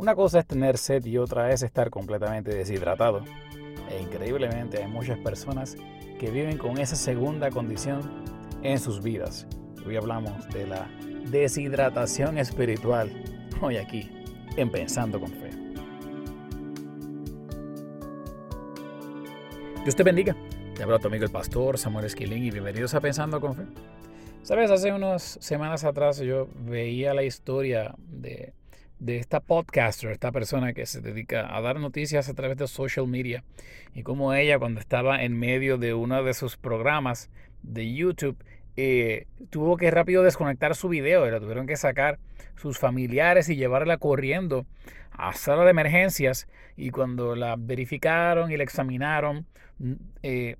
Una cosa es tener sed y otra es estar completamente deshidratado. E increíblemente hay muchas personas que viven con esa segunda condición en sus vidas. Hoy hablamos de la deshidratación espiritual. Hoy aquí, en Pensando con Fe. Dios te bendiga. Te habla tu amigo el pastor Samuel Esquilín y bienvenidos a Pensando con Fe. Sabes, hace unas semanas atrás yo veía la historia de de esta podcaster, esta persona que se dedica a dar noticias a través de social media y como ella cuando estaba en medio de uno de sus programas de YouTube eh, tuvo que rápido desconectar su video la tuvieron que sacar sus familiares y llevarla corriendo a sala de emergencias y cuando la verificaron y la examinaron eh,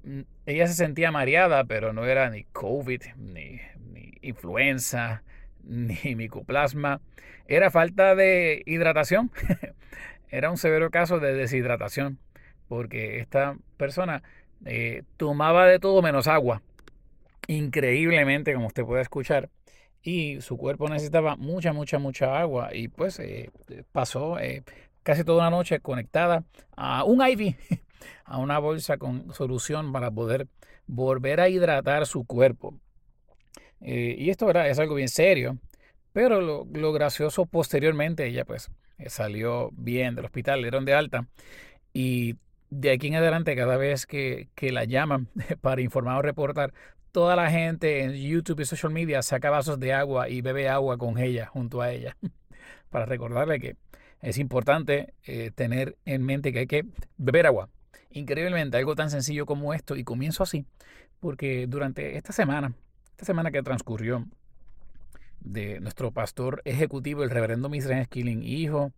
ella se sentía mareada pero no era ni COVID ni influenza ni micoplasma. Era falta de hidratación. Era un severo caso de deshidratación, porque esta persona eh, tomaba de todo menos agua. Increíblemente, como usted puede escuchar. Y su cuerpo necesitaba mucha, mucha, mucha agua. Y pues eh, pasó eh, casi toda la noche conectada a un IV, a una bolsa con solución para poder volver a hidratar su cuerpo. Eh, y esto es algo bien serio. Pero lo, gracioso posteriormente, ella pues eh, salió bien del hospital, le dieron de alta. Y de aquí en adelante, cada vez que, que la llaman para informar o reportar, toda la gente en YouTube y social media saca vasos de agua y bebe agua con ella, junto a ella. para recordarle que es importante eh, tener en mente que hay que beber agua. Increíblemente, algo tan sencillo como esto, y comienzo así, porque durante esta semana esta semana que transcurrió de nuestro pastor ejecutivo, el reverendo Misraim Skilling, hijo,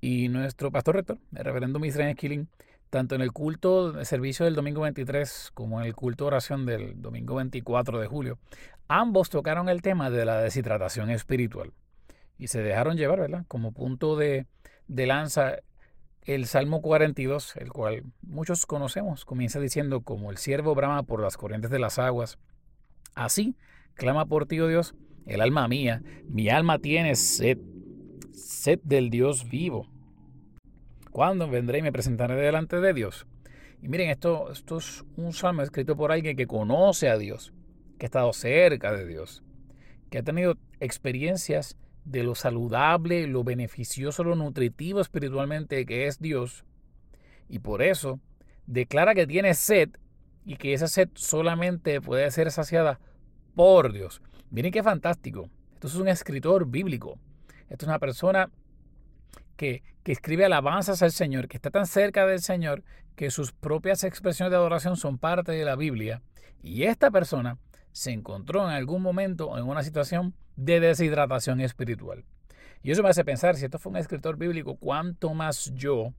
y nuestro pastor rector, el reverendo Misraim Skilling, tanto en el culto de servicio del domingo 23 como en el culto de oración del domingo 24 de julio, ambos tocaron el tema de la deshidratación espiritual y se dejaron llevar, ¿verdad? Como punto de, de lanza el Salmo 42, el cual muchos conocemos, comienza diciendo, como el siervo brama por las corrientes de las aguas, Así clama por ti, oh Dios, el alma mía. Mi alma tiene sed, sed del Dios vivo. ¿Cuándo vendré y me presentaré delante de Dios? Y miren, esto, esto es un salmo escrito por alguien que conoce a Dios, que ha estado cerca de Dios, que ha tenido experiencias de lo saludable, lo beneficioso, lo nutritivo espiritualmente que es Dios. Y por eso declara que tiene sed y que esa sed solamente puede ser saciada por Dios. Miren qué fantástico. Esto es un escritor bíblico. Esto es una persona que, que, escribe alabanzas al Señor, que está tan cerca del Señor que sus propias expresiones de adoración son parte de la Biblia. Y esta persona se encontró en algún momento en una situación de deshidratación espiritual. Y eso me hace pensar, si esto fue un escritor bíblico, ¿cuánto más yo,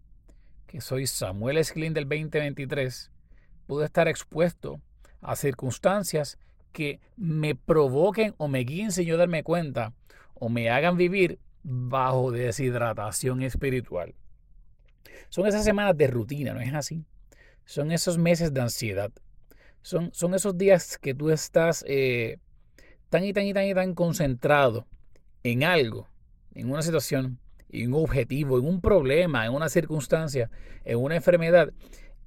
que soy Samuel Esclin del 2023, pude estar expuesto a circunstancias que me provoquen o me guíen sin yo darme cuenta o me hagan vivir bajo deshidratación espiritual. Son esas semanas de rutina, ¿no es así? Son esos meses de ansiedad. Son, son esos días que tú estás eh, tan y tan y tan y tan concentrado en algo, en una situación, en un objetivo, en un problema, en una circunstancia, en una enfermedad.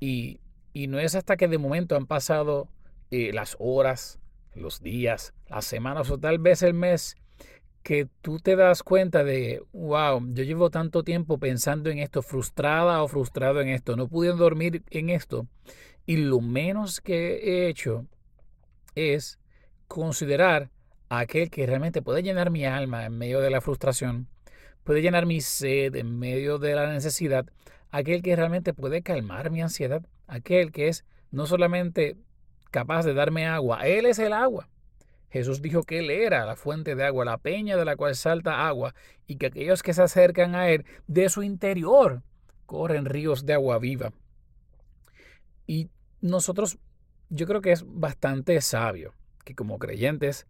Y y no es hasta que de momento han pasado eh, las horas, los días, las semanas o tal vez el mes que tú te das cuenta de, wow, yo llevo tanto tiempo pensando en esto, frustrada o frustrado en esto, no pude dormir en esto. Y lo menos que he hecho es considerar a aquel que realmente puede llenar mi alma en medio de la frustración, puede llenar mi sed en medio de la necesidad, aquel que realmente puede calmar mi ansiedad, aquel que es no solamente capaz de darme agua, Él es el agua. Jesús dijo que Él era la fuente de agua, la peña de la cual salta agua, y que aquellos que se acercan a Él, de su interior, corren ríos de agua viva. Y nosotros, yo creo que es bastante sabio que como creyentes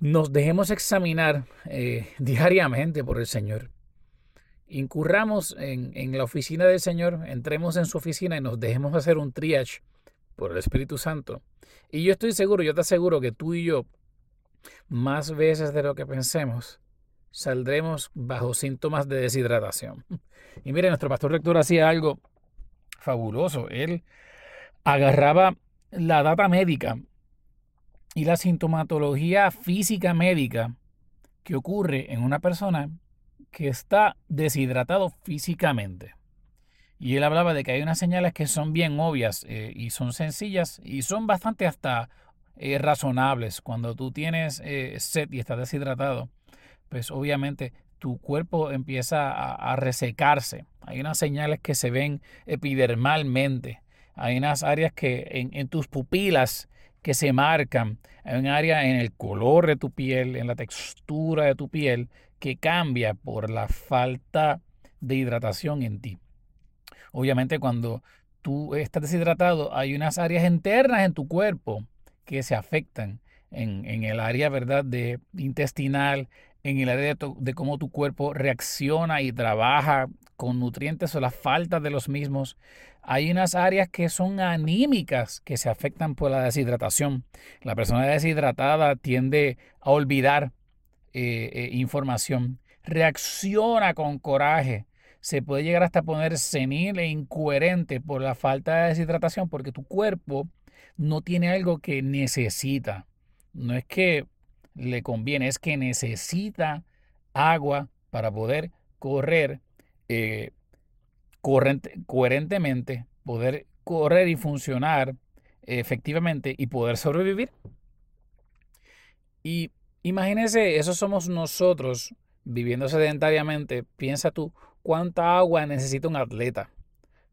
nos dejemos examinar eh, diariamente por el Señor incurramos en, la oficina del Señor, entremos en su oficina y nos dejemos hacer un triage por el Espíritu Santo. Y yo estoy seguro, yo te aseguro que tú y yo, más veces de lo que pensemos, saldremos bajo síntomas de deshidratación. Y mire, nuestro pastor rector hacía algo fabuloso. Él agarraba la data médica y la sintomatología física médica que ocurre en una persona que está deshidratado físicamente. Y él hablaba de que hay unas señales que son bien obvias eh, y son sencillas y son bastante hasta eh, razonables. Cuando tú tienes eh, sed y estás deshidratado, pues obviamente tu cuerpo empieza a, resecarse. Hay unas señales que se ven epidermalmente. Hay unas áreas que en, en tus pupilas que se marcan. Hay un área en el color de tu piel, en la textura de tu piel, que cambia por la falta de hidratación en ti. Obviamente cuando tú estás deshidratado, hay unas áreas internas en tu cuerpo que se afectan en, el área ¿verdad? de intestinal, en el área de, cómo tu cuerpo reacciona y trabaja con nutrientes o la falta de los mismos. Hay unas áreas que son anímicas que se afectan por la deshidratación. La persona deshidratada tiende a olvidar eh, eh, información, reacciona con coraje, se puede llegar hasta poner senil e incoherente por la falta de deshidratación porque tu cuerpo no tiene algo que necesita. No es que le conviene, es que necesita agua para poder correr eh, coherentemente, poder correr y funcionar efectivamente y poder sobrevivir. Y imagínese, eso somos nosotros viviendo sedentariamente. Piensa tú, ¿cuánta agua necesita un atleta?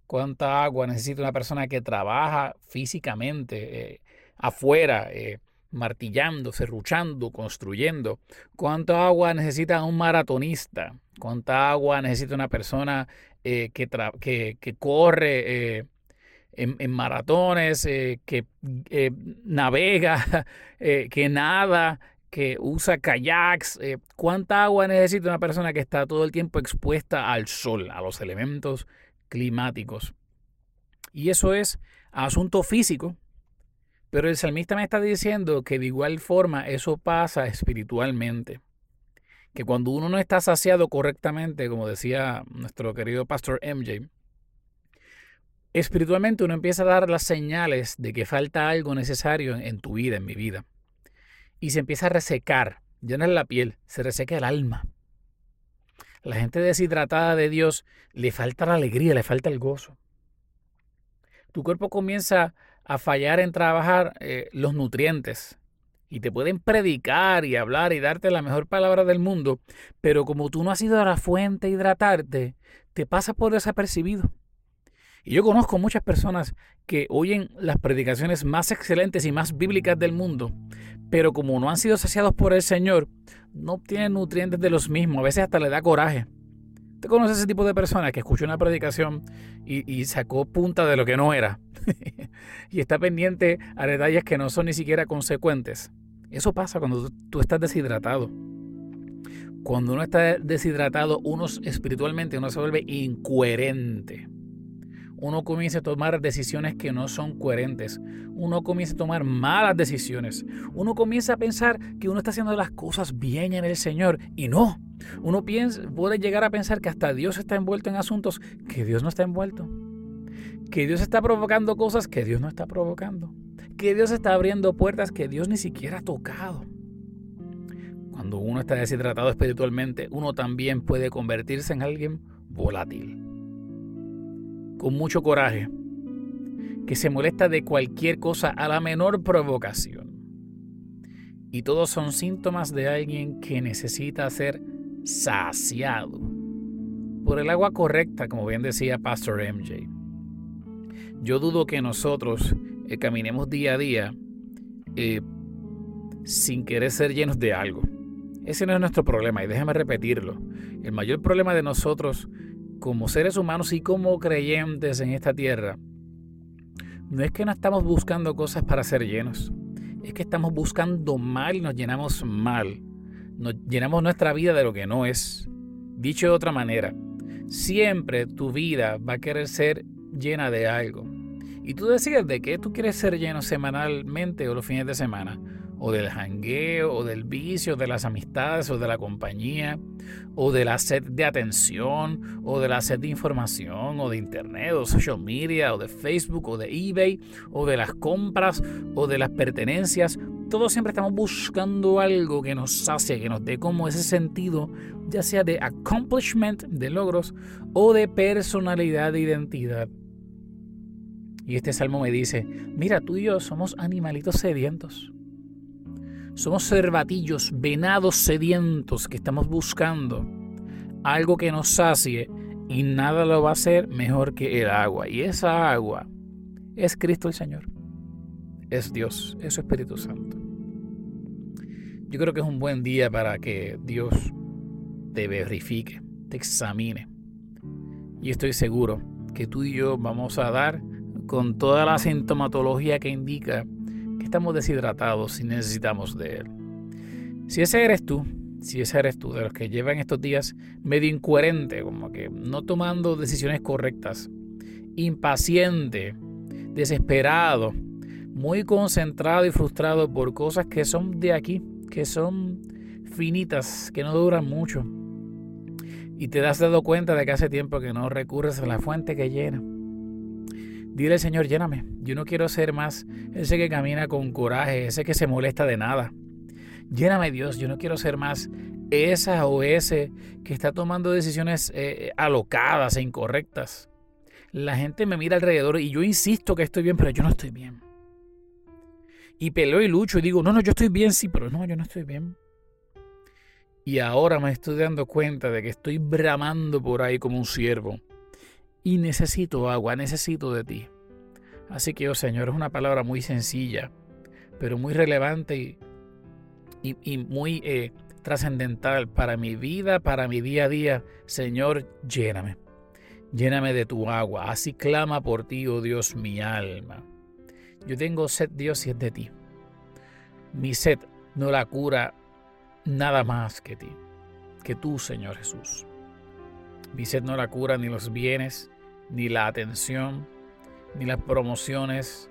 ¿Cuánta agua necesita una persona que trabaja físicamente eh, afuera? Eh, martillando, serruchando, construyendo. ¿Cuánta agua necesita un maratonista? ¿Cuánta agua necesita una persona eh, que, que, corre eh, en, maratones, eh, que navega, que nada, que usa kayaks? ¿Cuánta agua necesita una persona que está todo el tiempo expuesta al sol, a los elementos climáticos? Y eso es asunto físico, pero el salmista me está diciendo que de igual forma eso pasa espiritualmente. Que cuando uno no está saciado correctamente, como decía nuestro querido pastor MJ, espiritualmente uno empieza a dar las señales de que falta algo necesario en, tu vida, en mi vida. Y se empieza a resecar, ya la piel, se reseca el alma. La gente deshidratada de Dios le falta la alegría, le falta el gozo. Tu cuerpo comienza a fallar en trabajar eh, los nutrientes. Y te pueden predicar y hablar y darte la mejor palabra del mundo, pero como tú no has ido a la fuente a hidratarte, te pasa por desapercibido. Y yo conozco muchas personas que oyen las predicaciones más excelentes y más bíblicas del mundo, pero como no han sido saciados por el Señor, no obtienen nutrientes de los mismos. A veces hasta le da coraje. ¿Te conoces ese tipo de persona que escuchó una predicación y, y sacó punta de lo que no era? y está pendiente a detalles que no son ni siquiera consecuentes. Eso pasa cuando tú estás deshidratado. Cuando uno está deshidratado, uno espiritualmente uno se vuelve incoherente. Uno comienza a tomar decisiones que no son coherentes. Uno comienza a tomar malas decisiones. Uno comienza a pensar que uno está haciendo las cosas bien en el Señor y no. Uno piensa, puede llegar a pensar que hasta Dios está envuelto en asuntos que Dios no está envuelto que Dios está provocando cosas que Dios no está provocando, que Dios está abriendo puertas que Dios ni siquiera ha tocado. Cuando uno está deshidratado espiritualmente, uno también puede convertirse en alguien volátil, con mucho coraje, que se molesta de cualquier cosa a la menor provocación. Y todos son síntomas de alguien que necesita ser saciado por el agua correcta, como bien decía Pastor MJ. Yo dudo que nosotros eh, caminemos día a día eh, sin querer ser llenos de algo. Ese no es nuestro problema y déjame repetirlo. El mayor problema de nosotros como seres humanos y como creyentes en esta tierra no es que no estamos buscando cosas para ser llenos. Es que estamos buscando mal y nos llenamos mal. Nos llenamos nuestra vida de lo que no es. Dicho de otra manera, siempre tu vida va a querer ser llena de algo. Y tú decides de qué tú quieres ser lleno semanalmente o los fines de semana, o del jangueo, o del vicio, de las amistades, o de la compañía, o de la sed de atención, o de la sed de información, o de internet, o social media, o de Facebook, o de eBay, o de las compras, o de las pertenencias. Todos siempre estamos buscando algo que nos sacie, que nos dé como ese sentido, ya sea de accomplishment, de logros, o de personalidad, de identidad. Y este salmo me dice, mira, tú y yo somos animalitos sedientos. Somos cervatillos, venados sedientos que estamos buscando algo que nos sacie y nada lo va a hacer mejor que el agua. Y esa agua es Cristo el Señor. Es Dios, es Espíritu Santo. Yo creo que es un buen día para que Dios te verifique, te examine. Y estoy seguro que tú y yo vamos a dar con toda la sintomatología que indica estamos deshidratados y necesitamos de Él. Si ese eres tú, si ese eres tú, de los que llevan estos días medio incoherente, como que no tomando decisiones correctas, impaciente, desesperado, muy concentrado y frustrado por cosas que son de aquí, que son finitas, que no duran mucho. Y te has dado cuenta de que hace tiempo que no recurres a la fuente que llena. Dile, Señor, lléname. Yo no quiero ser más ese que camina con coraje, ese que se molesta de nada. Lléname, Dios. Yo no quiero ser más esa o ese que está tomando decisiones eh, alocadas e incorrectas. La gente me mira alrededor y yo insisto que estoy bien, pero yo no estoy bien. Y peleo y lucho y digo, no, no, yo estoy bien, sí, pero no, yo no estoy bien. Y ahora me estoy dando cuenta de que estoy bramando por ahí como un ciervo y necesito agua, necesito de ti. Así que, oh Señor, es una palabra muy sencilla, pero muy relevante y, muy eh, trascendental para mi vida, para mi día a día. Señor, lléname. Lléname de tu agua. Así clama por ti, oh Dios, mi alma. Yo tengo sed, Dios, y es de ti. Mi sed no la cura nada más que ti, que tú, Señor Jesús. Mi sed no la cura ni los bienes, ni la atención, ni las promociones,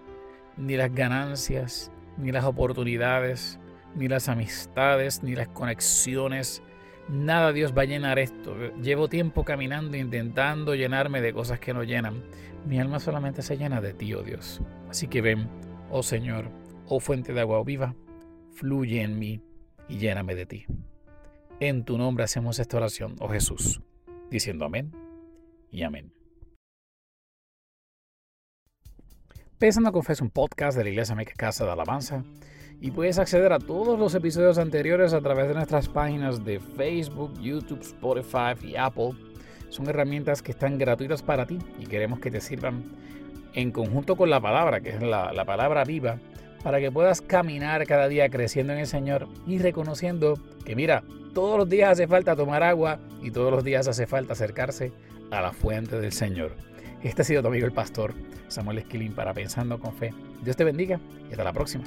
ni las ganancias, ni las oportunidades, ni las amistades, ni las conexiones. Nada Dios va a llenar esto. Llevo tiempo caminando intentando llenarme de cosas que no llenan. Mi alma solamente se llena de ti, oh Dios. Así que ven, oh Señor, oh fuente de agua viva, fluye en mí y lléname de ti. En tu nombre hacemos esta oración, oh Jesús diciendo amén y amén. Pensando Confes un podcast de la Iglesia Meca Casa de Alabanza y puedes acceder a todos los episodios anteriores a través de nuestras páginas de Facebook, YouTube, Spotify y Apple. Son herramientas que están gratuitas para ti y queremos que te sirvan en conjunto con la palabra, que es la, la palabra viva, para que puedas caminar cada día creciendo en el Señor y reconociendo que mira, todos los días hace falta tomar agua y todos los días hace falta acercarse a la fuente del Señor. Este ha sido tu amigo el pastor Samuel Esquilín para Pensando con Fe. Dios te bendiga y hasta la próxima.